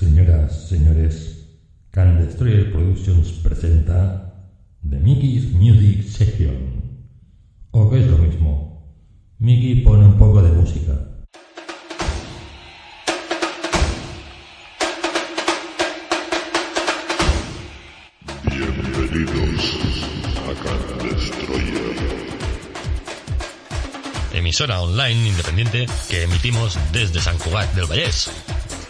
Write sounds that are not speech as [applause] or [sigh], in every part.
Señoras, señores, Can Destroyer Productions presenta The Mickey's Music Session. O que es lo mismo, Mickey pone un poco de música. Bienvenidos a Can Destroyer. emisora online independiente que emitimos desde San Cugat del Vallés.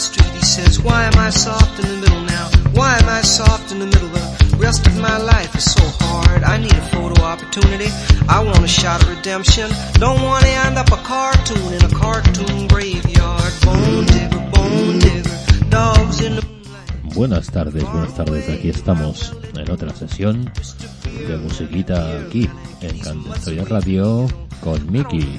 Street, he says, Why am I soft in the middle now? Why am I soft in the middle? The rest of my life is so hard. I need a photo opportunity. I want a shot of redemption. Don't want to end up a cartoon in a cartoon graveyard. Bone digger, bone digger, dogs in the. Buenas tardes, buenas tardes. Aquí estamos en otra sesión de musiquita aquí en Candestoya Radio con Mickey.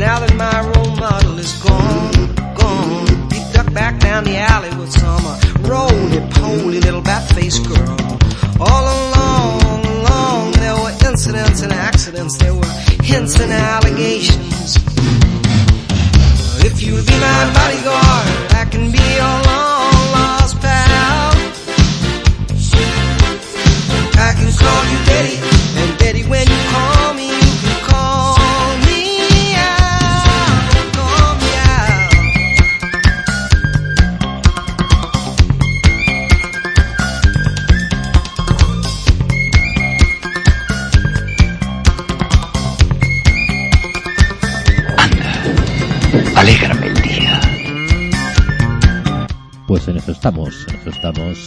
now that my role model is gone, gone? He ducked back down the alley with some uh, roly-poly little bat-faced girl. All along, along, there were incidents and accidents, there were hints and allegations.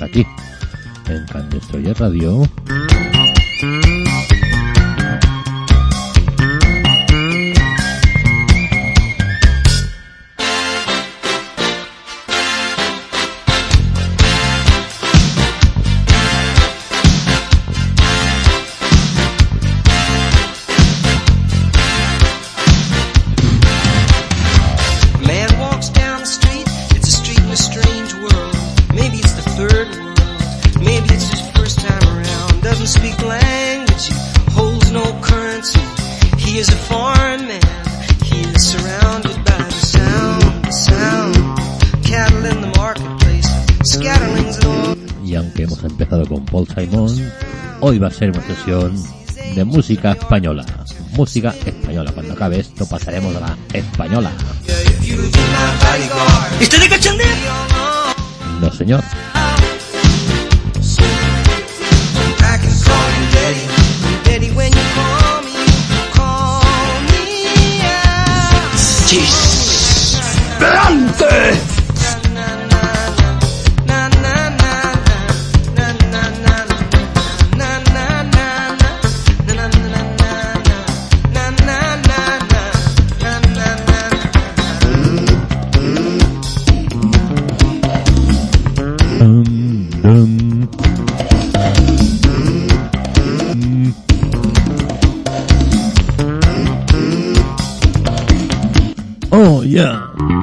Aquí en Candestoya Radio. Ser una sesión de música española. Música española. Cuando acabe esto pasaremos a la española. ¿Estoy de cachondeo? No señor. I yeah.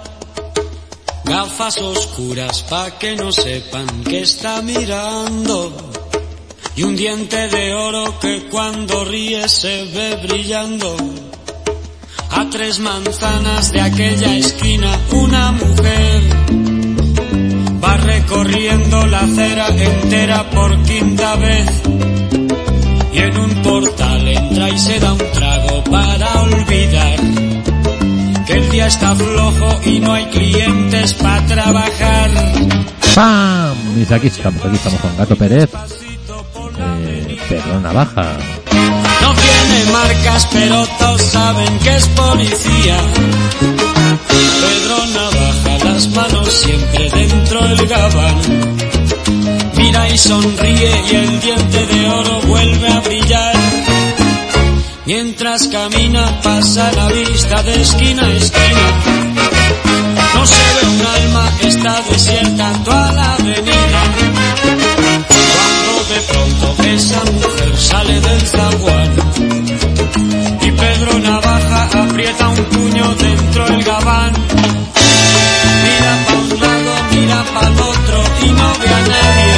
Gafas oscuras pa que no sepan que está mirando. Y un diente de oro que cuando ríe se ve brillando. A tres manzanas de aquella esquina una mujer va recorriendo la acera entera por quinta vez. Y en un portal entra y se da un trago para olvidar que el día está flojo y no hay clientes para trabajar. ¡Pam! Dice aquí estamos, aquí estamos con Gato Pérez. Eh, Pedro Navaja. No tiene marcas, pero todos saben que es policía. Pedro Navaja, las manos siempre dentro del gabán. Mira y sonríe y el diente de Camina pasa la vista de esquina a esquina. No se ve un alma, está desierta toda la avenida. Cuando de pronto esa mujer sale del zaguán y Pedro Navaja aprieta un puño dentro del gabán. Mira pa' un lado, mira pa' otro y no ve a nadie.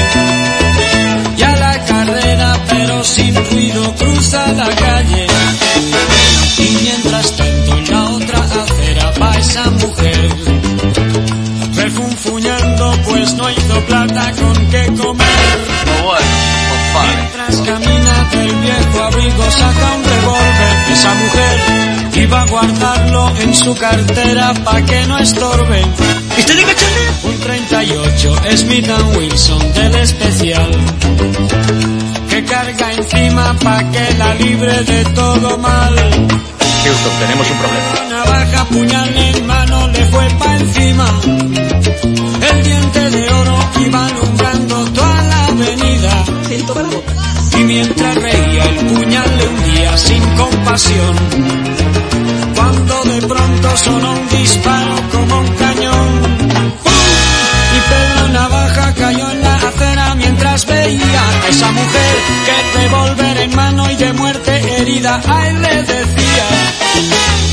Y a la carrera pero sin ruido cruza la calle. Hizo plata con qué comer. Mientras camina del viejo abrigo saca un revólver esa mujer iba a guardarlo en su cartera pa' que no estorbe. Un 38 Smith Wilson del especial que carga encima pa' que la libre de todo mal. Houston, tenemos un problema. Navaja, puñal en le fue pa' encima. El diente de oro iba alumbrando toda la avenida. Y mientras reía, el puñal le hundía sin compasión. Cuando de pronto sonó un disparo como un cañón. ¡Pum! Y Pedro Navaja cayó en la acera mientras veía a esa mujer que revólver en mano y de muerte herida a él le decía.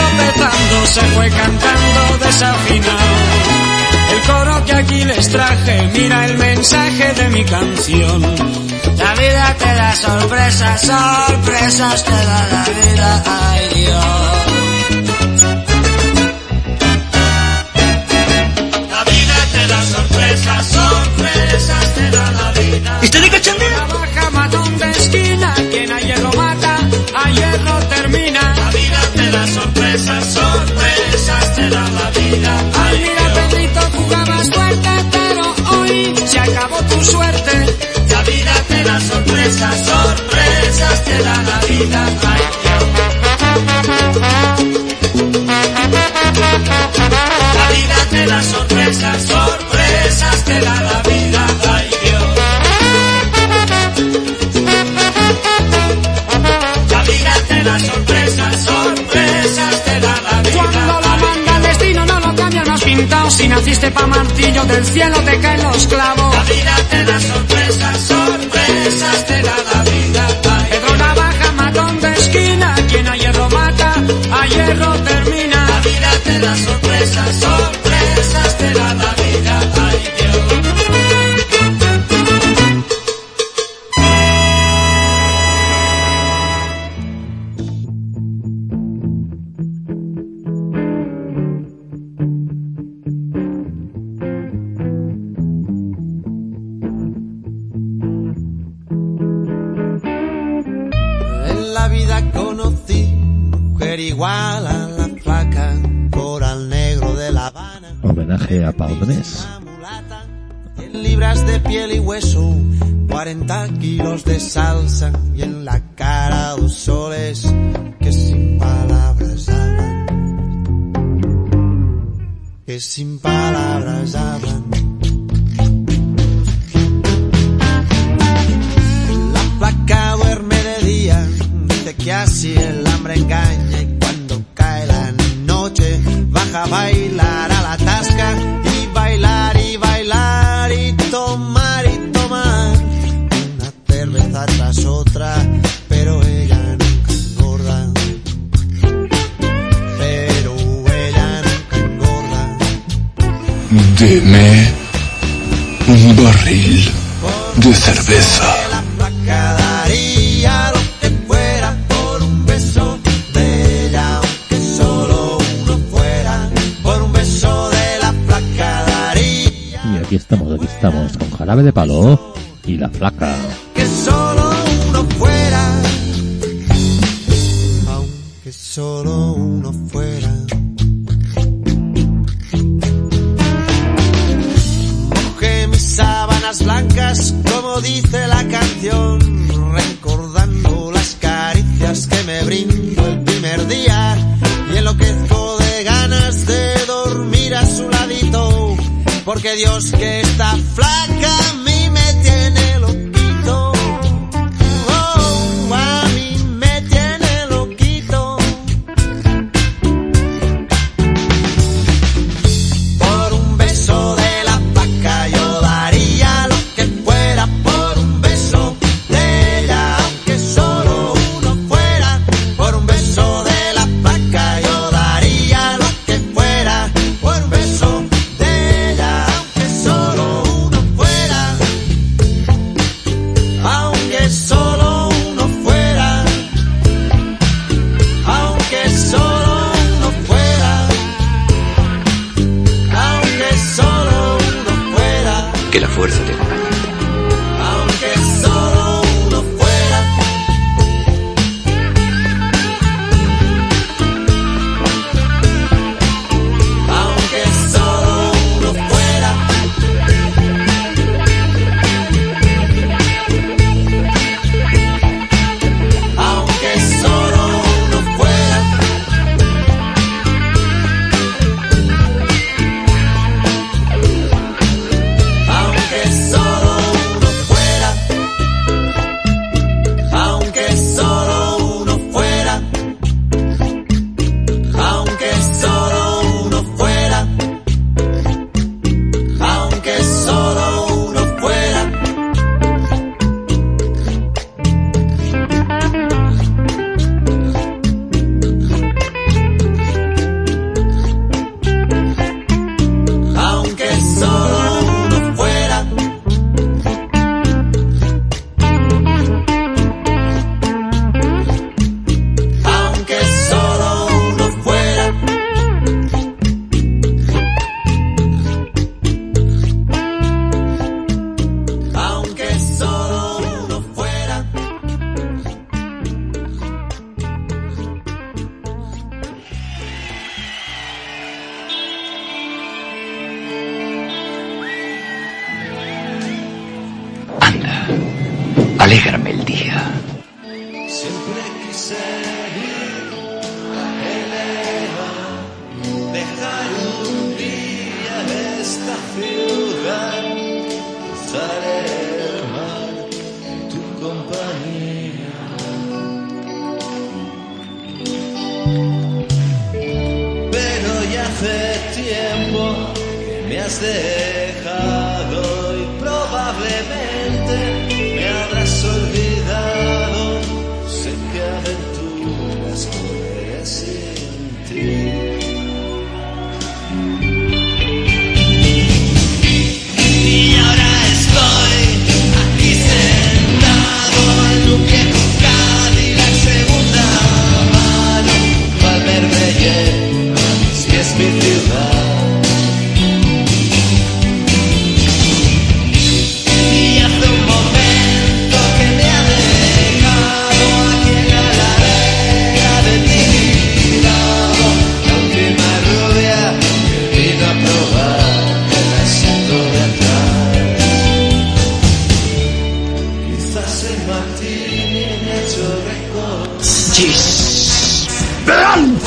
Tropezando se fue cantando desafinado. El coro que aquí les traje, mira el mensaje de mi canción. La vida te da sorpresas, sorpresas te da la vida, ay Dios. La vida te da sorpresas, sorpresas te da la vida. ¿Estoy de cachondeo? Trabaja matón de esquina, sorpresas, sorpresas te da la vida. Ay, mira, Pedrito, jugabas fuerte, pero hoy se acabó tu suerte. La vida te da sorpresas, sorpresas te da la vida. Ay, La vida te da sorpresas, sorpresas te da la Si naciste pa' martillo, del cielo te caen los clavos. La vida te da sorpresas, sorpresas te da la vida. Pedro Navaja, matón de esquina, quien a hierro mata, a hierro termina. La vida te da sorpresas, sorpresas Deme un barril de cerveza. Y aquí estamos, aquí estamos con jarabe de palo y la flaca.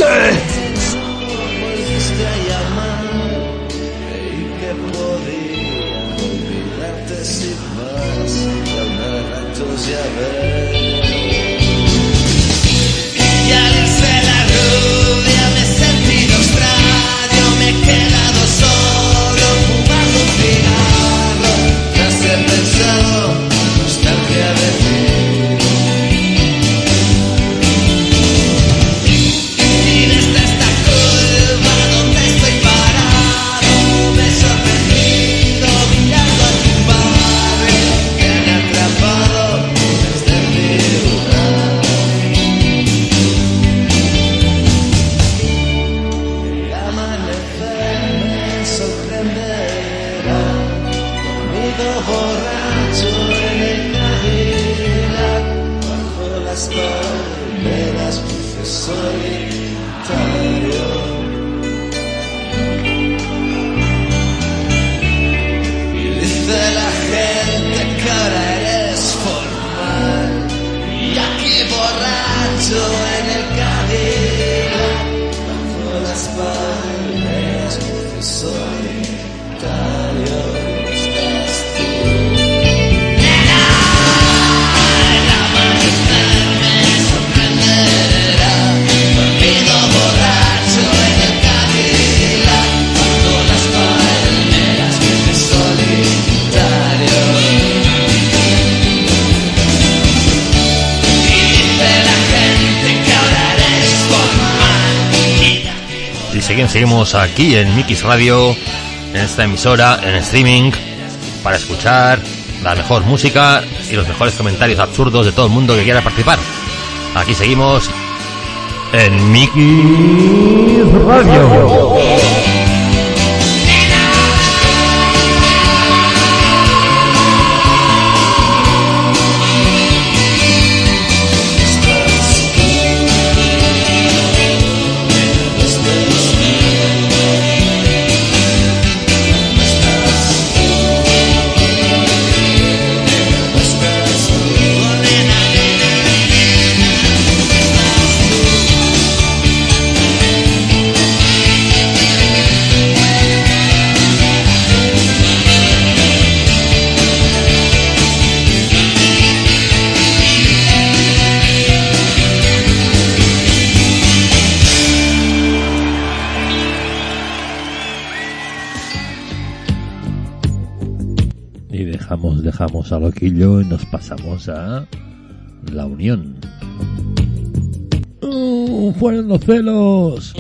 Say! aquí en Mix Radio, en esta emisora, en streaming, para escuchar la mejor música y los mejores comentarios absurdos de todo el mundo que quiera participar. Aquí seguimos en Mix Radio. Loquillo y nos pasamos a La Unión. ¡Oh, ¡Fueron los celos!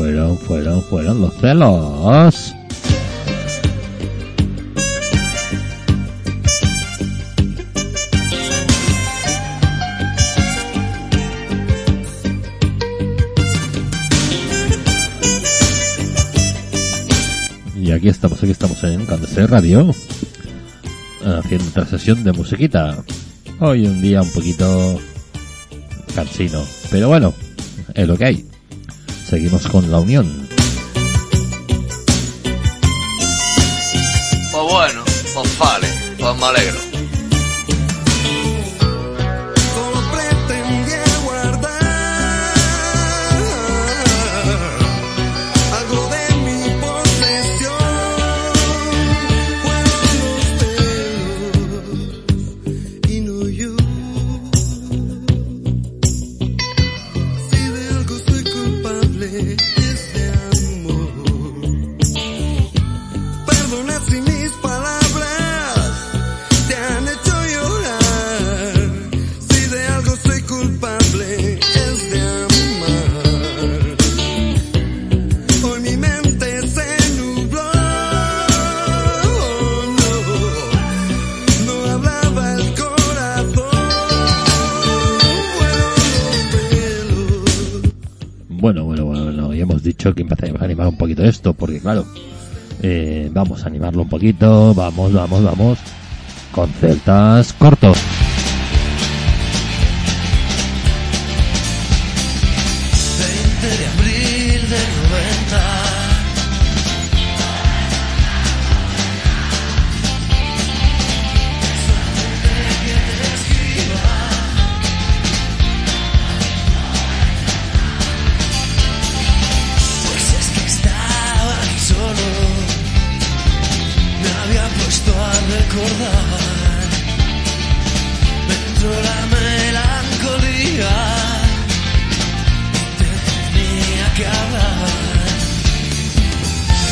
fueron, fueron, fueron los celos. Y aquí estamos, aquí estamos en Candecer Radio, haciendo otra sesión de musiquita. Hoy un día un poquito cansino, pero bueno, es lo que hay. Seguimos con la unión. Pues bueno, pues vale, pues me alegro. vamos a animarlo un poquito, vamos, vamos, vamos, con celtas cortos.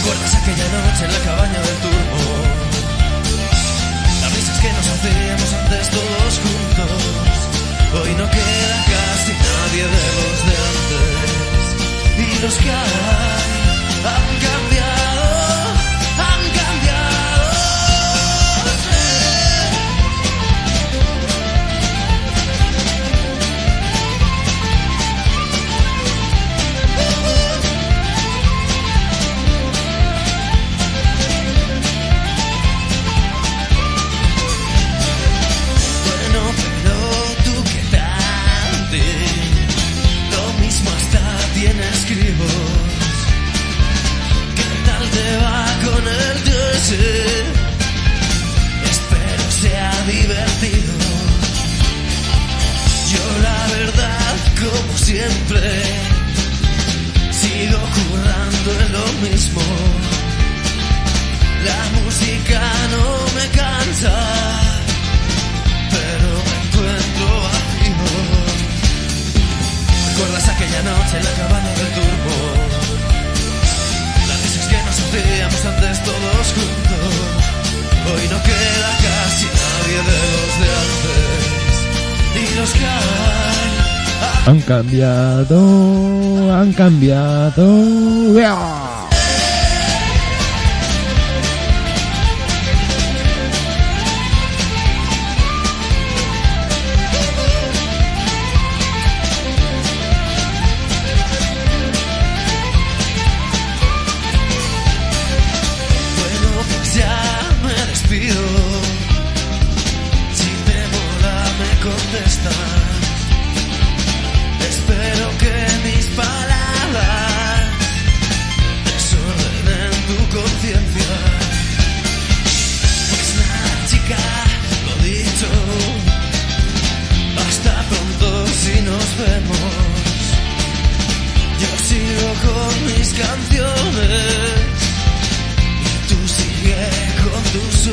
¿Recuerdas aquella noche en la cabaña del turbo? Las veces que nos hacíamos antes todos juntos. Hoy no queda casi nadie de los de antes. Y los que han cambiado. Espero sea divertido. Yo la verdad, como siempre, sigo currando en lo mismo. La música no me cansa, pero me encuentro vacío. ¿Recuerdas aquella noche en la cabana del turno? antes todos juntos. Hoy no queda casi nadie de los de antes. Y los que han, han cambiado, han cambiado. ¡Bia!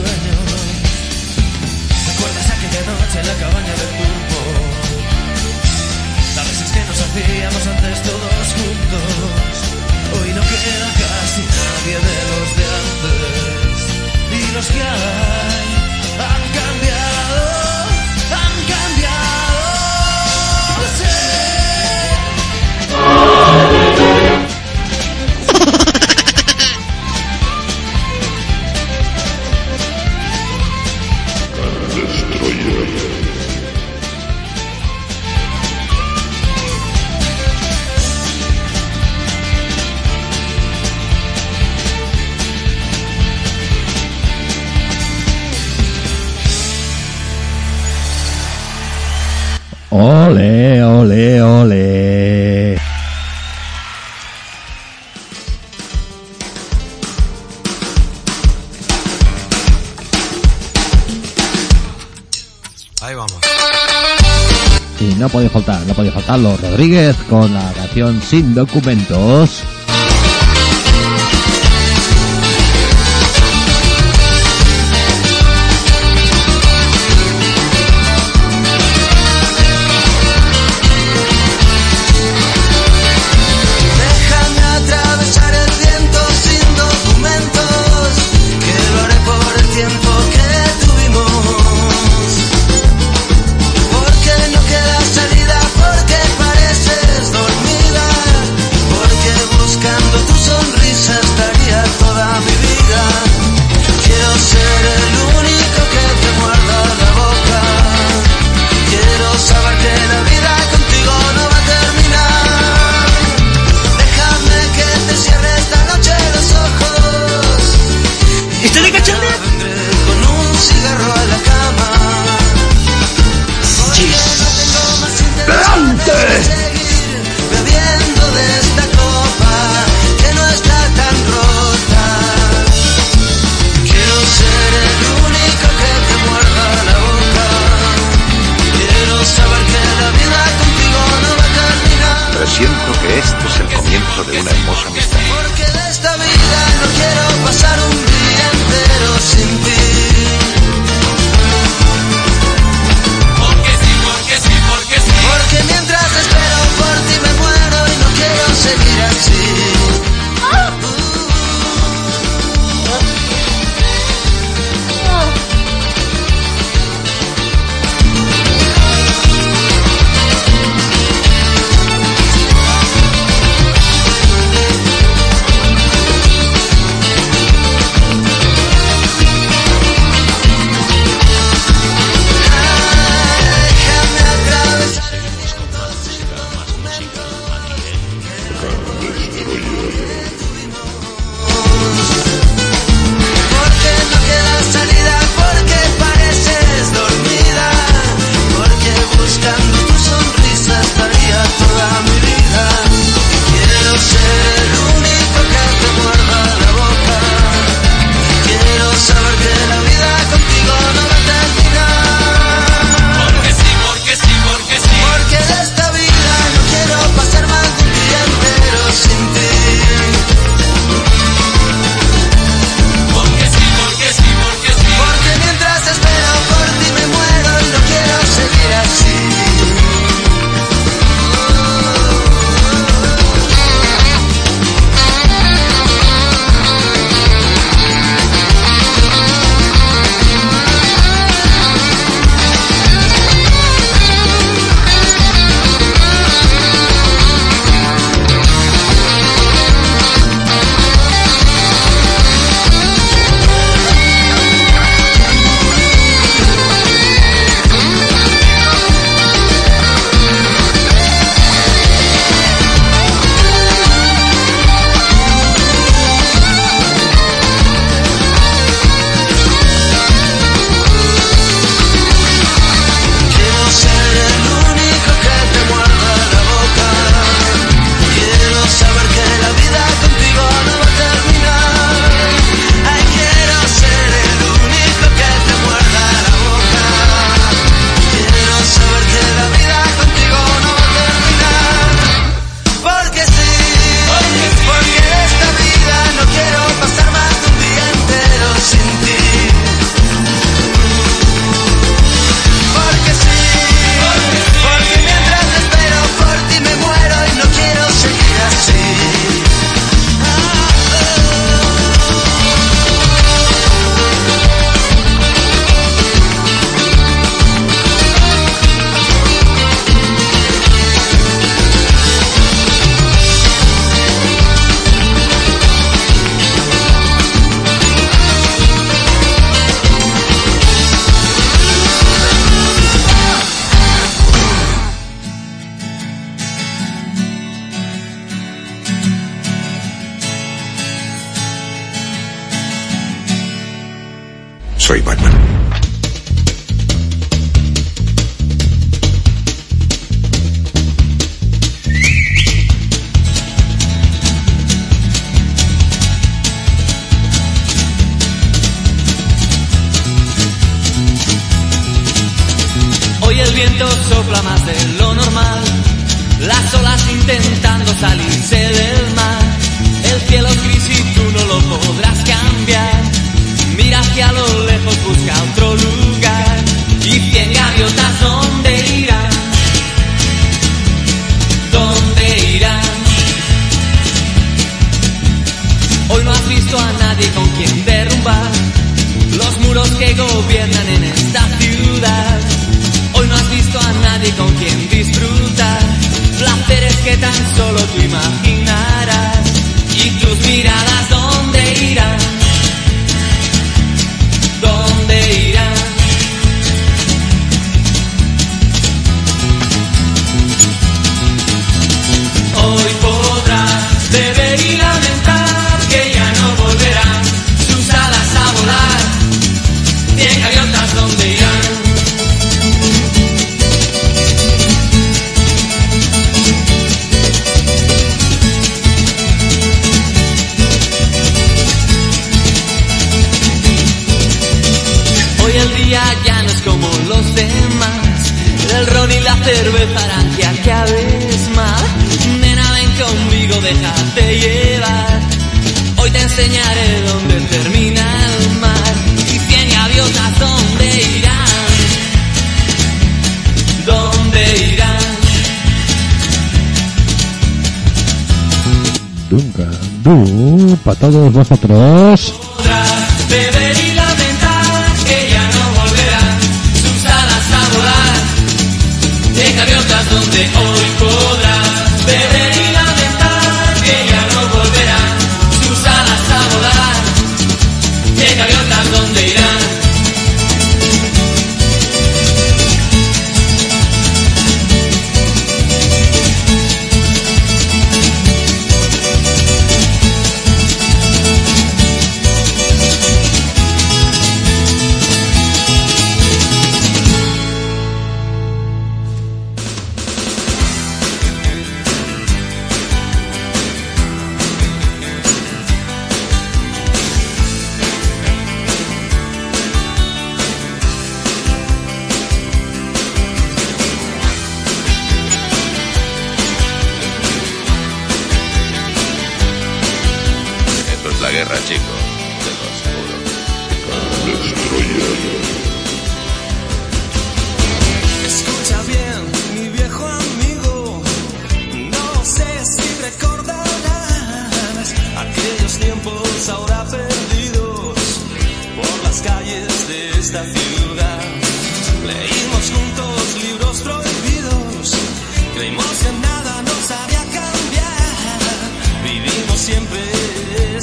strange. Rodríguez con la canción Sin Documentos. Todos vosotros.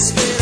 desperado.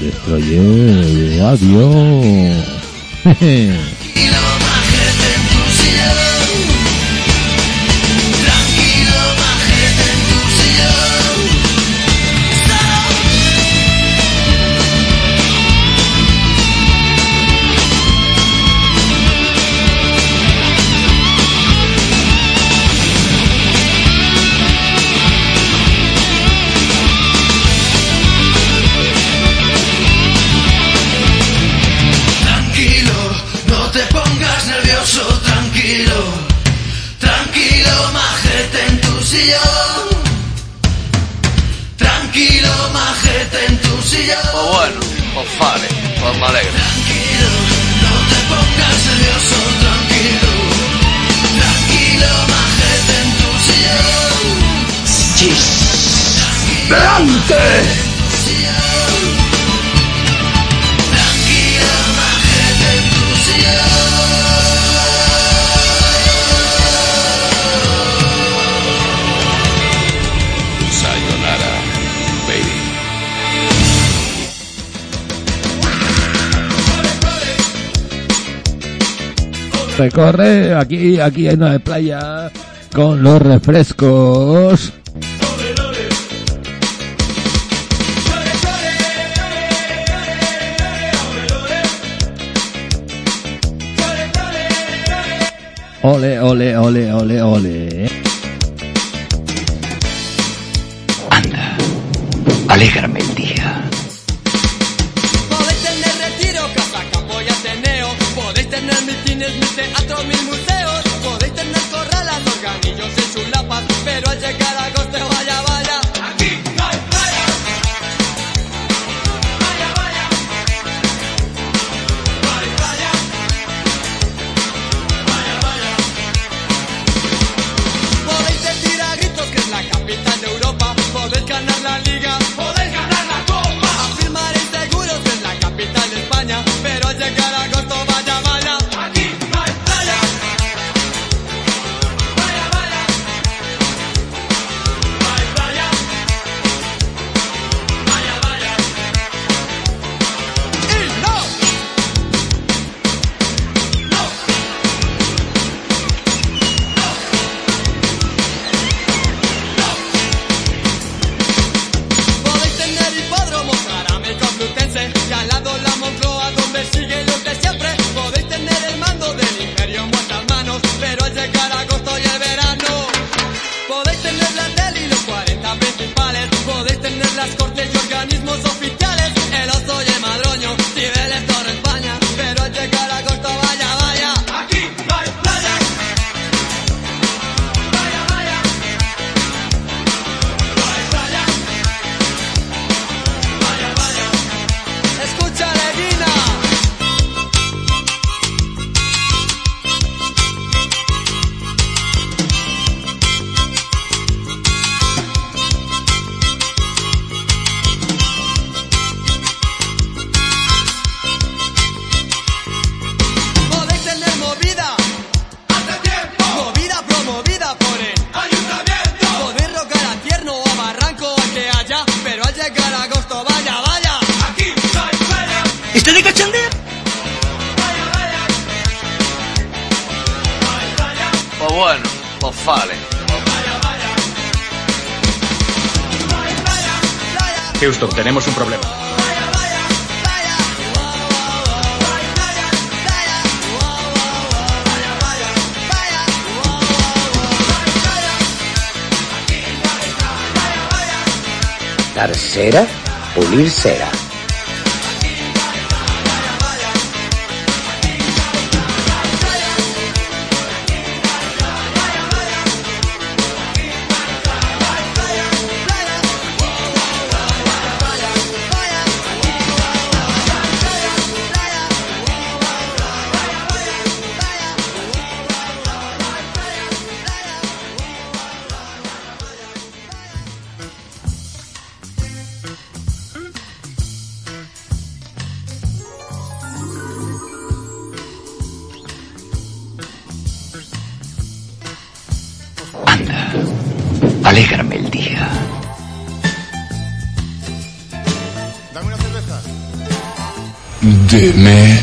Destroyer adiós. [laughs] delante. recorre aquí aquí hay una playa con los refrescos Ole, ole, ole, ole, ole. Anda, alégrame. Deme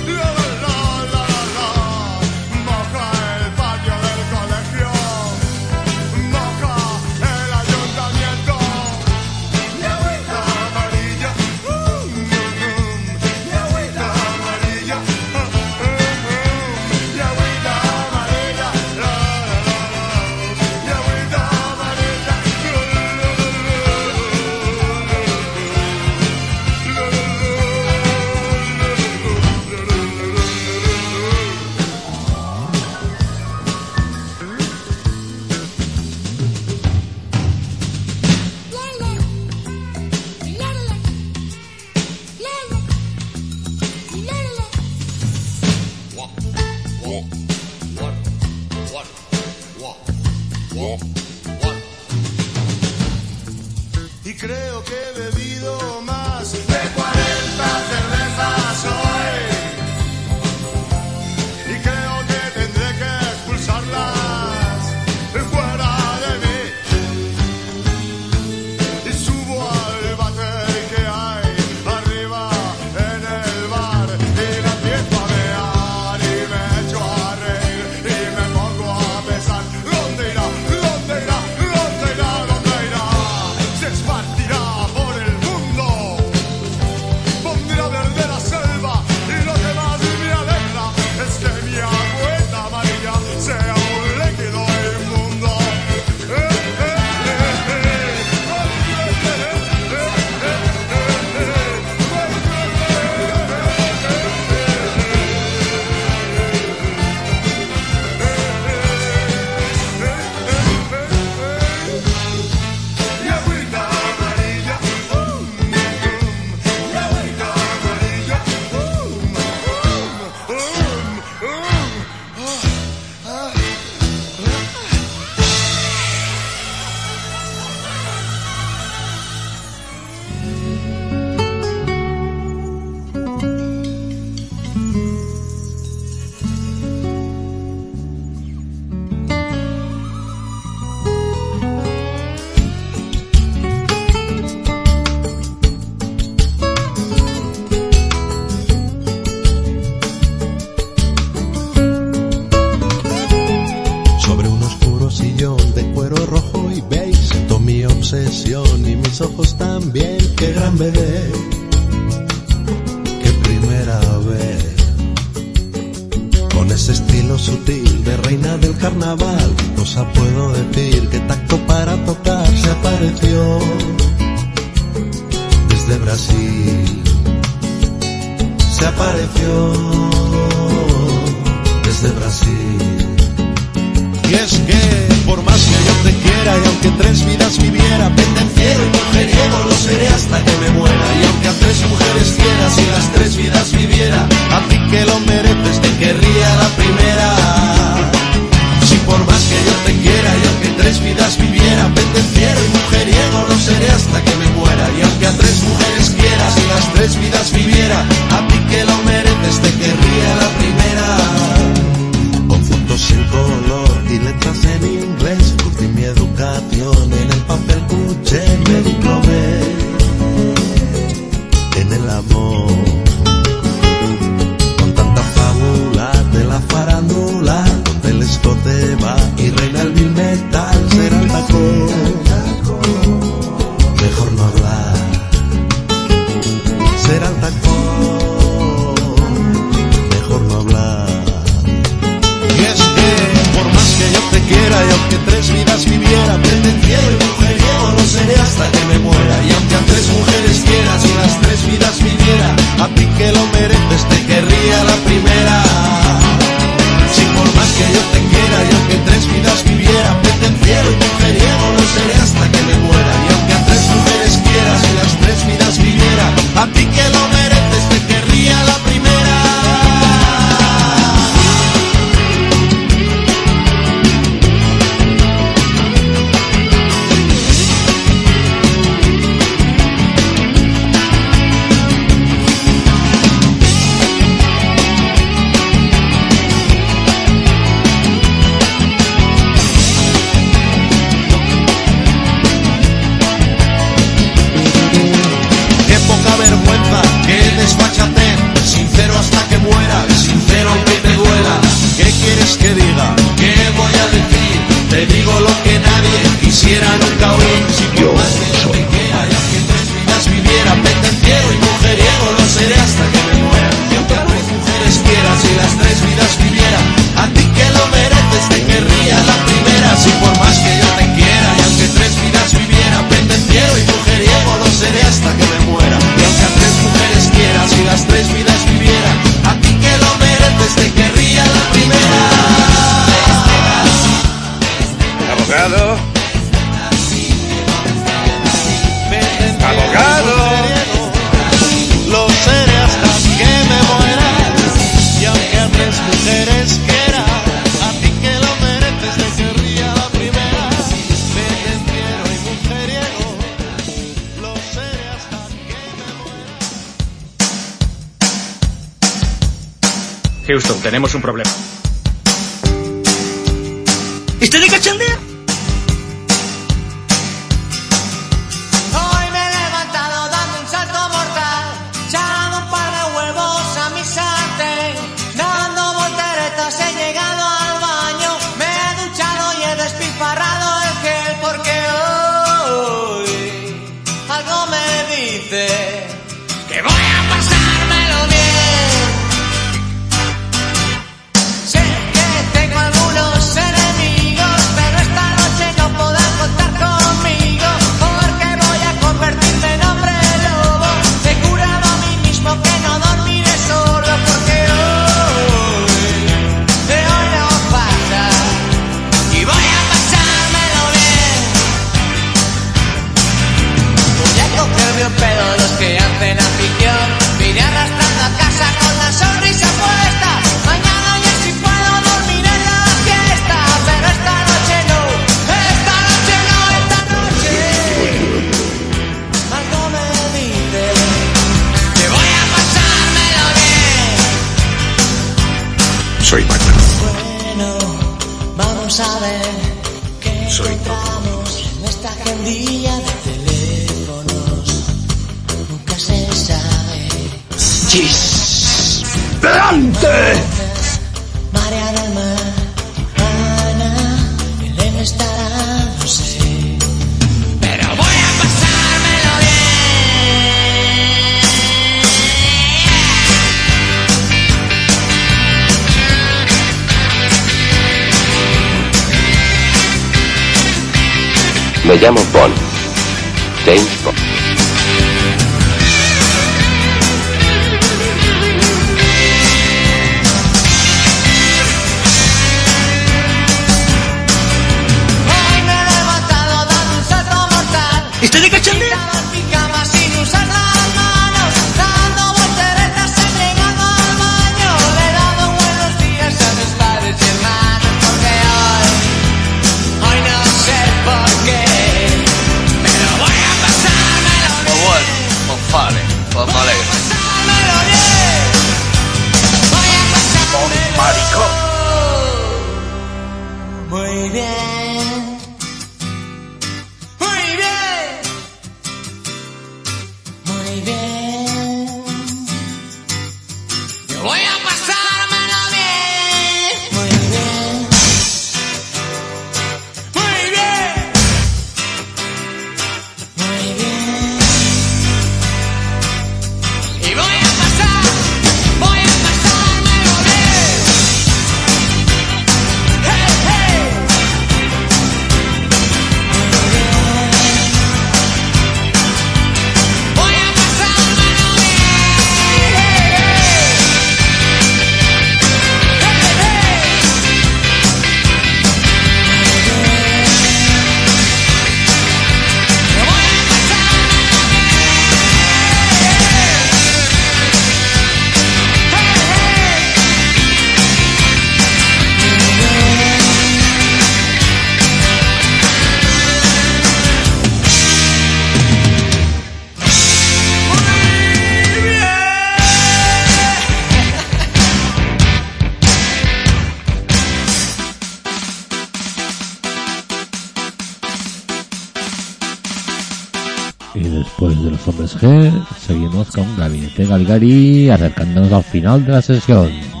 Maite Galgari acercándonos al final de la sesión.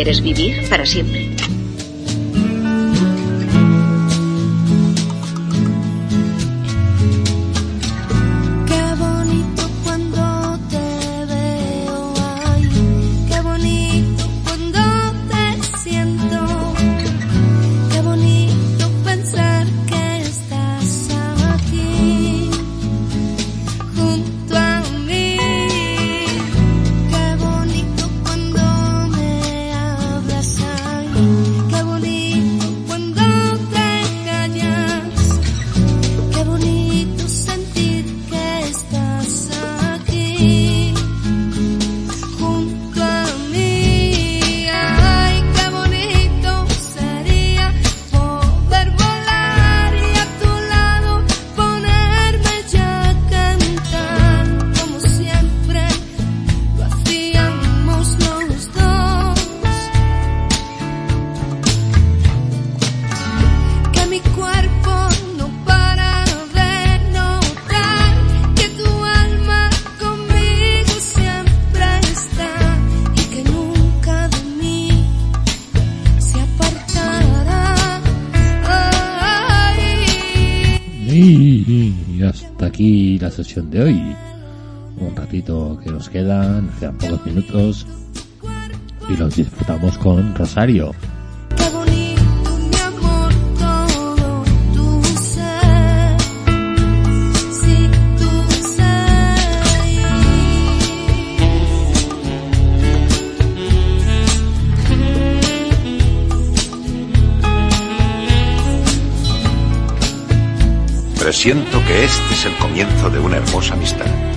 ¿Quieres vivir para siempre? Sesión de hoy. Un ratito que nos queda, nos quedan pocos minutos. Y los disfrutamos con Rosario. Presiento que este es el comienzo de una hermosa amistad.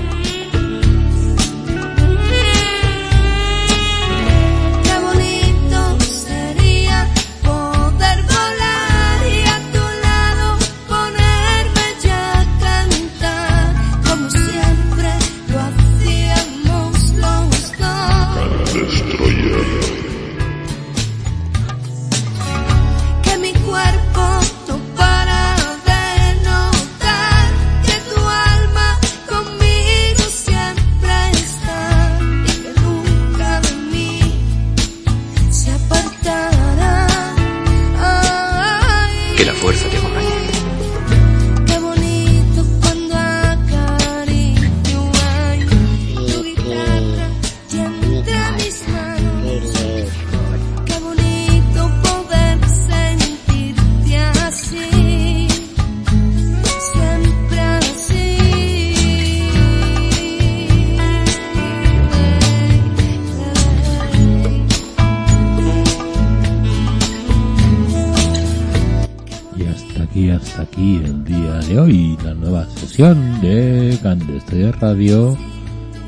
Hasta aquí, el día de hoy, la nueva sesión de Candestre Radio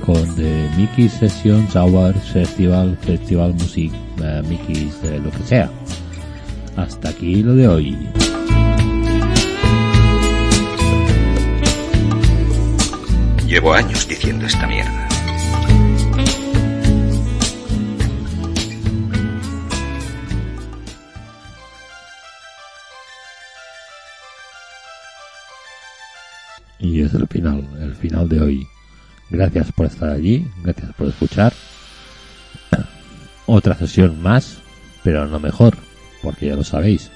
con The Mickey Sessions Hours Festival, Festival Music, eh, de lo que sea. Hasta aquí lo de hoy. Llevo años diciendo esta mierda. Es el final, el final de hoy. Gracias por estar allí, gracias por escuchar. Otra sesión más, pero no mejor, porque ya lo sabéis,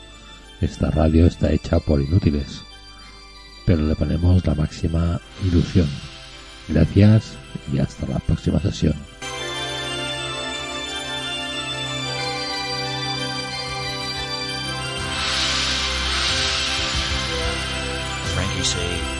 esta radio está hecha por inútiles, pero le ponemos la máxima ilusión. Gracias y hasta la próxima sesión. Frankie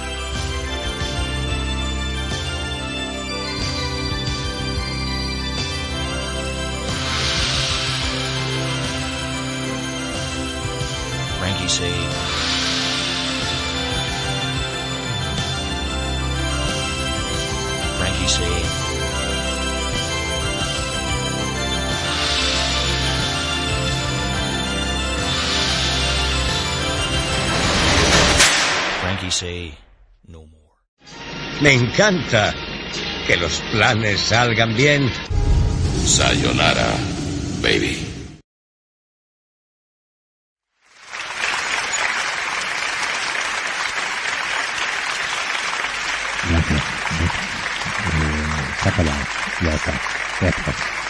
Me encanta que los planes salgan bien. Sayonara, baby. Gracias. Eh. Ya está. Gracias.